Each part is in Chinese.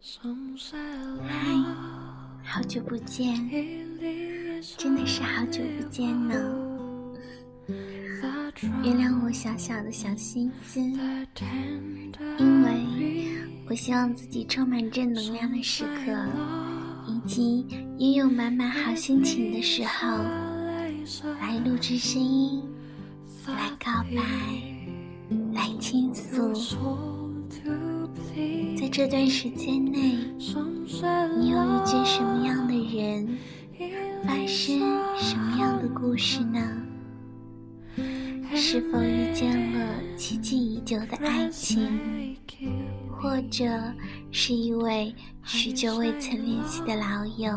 嗨，好久不见，真的是好久不见呢。原谅我小小的小心思，因为我希望自己充满正能量的时刻，以及拥有满满好心情的时候，来录制声音，来告白，来倾诉。这段时间内，你又遇见什么样的人，发生什么样的故事呢？是否遇见了期冀已久的爱情，或者是一位许久未曾联系的老友？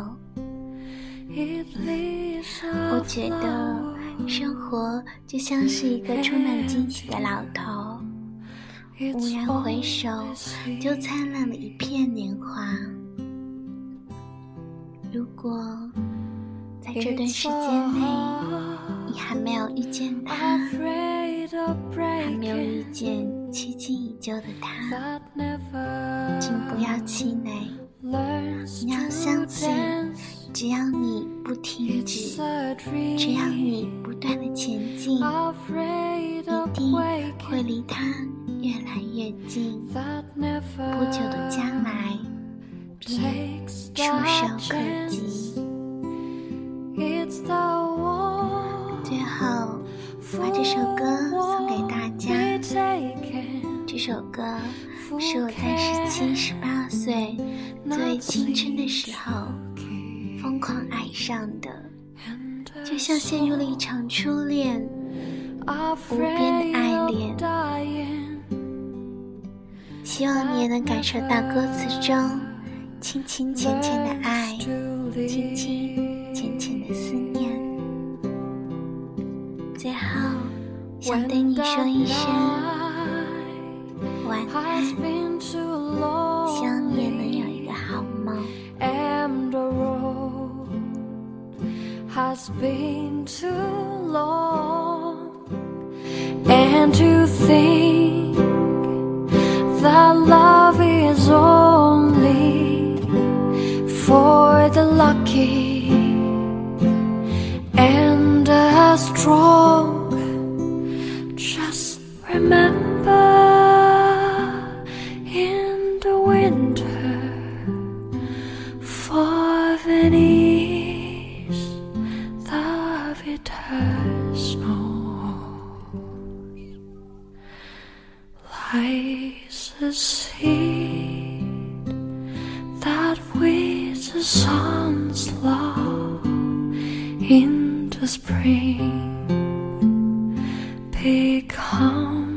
我觉得生活就像是一个充满惊喜的老头。蓦然回首，就灿烂了一片年华。如果在这段时间内，你还没有遇见他，还没有遇见期冀已久的他，请不要气馁。你要相信，只要你不停止，只要你不断的前进，一定会离他。越来越近，不久的将来便触手可及。最后，把这首歌送给大家。这首歌是我在十七、十八岁最青春的时候疯狂爱上的，就像陷入了一场初恋、无边的爱恋。希望你也能感受到歌词中轻轻浅浅的爱，轻轻浅浅的思念。最后，想对你说一声晚安，希望你也能有一个好梦。That love is only for the lucky and the strong. Just remember in the winter for Venice, the bitter lies seed that with the sun's love in the spring becomes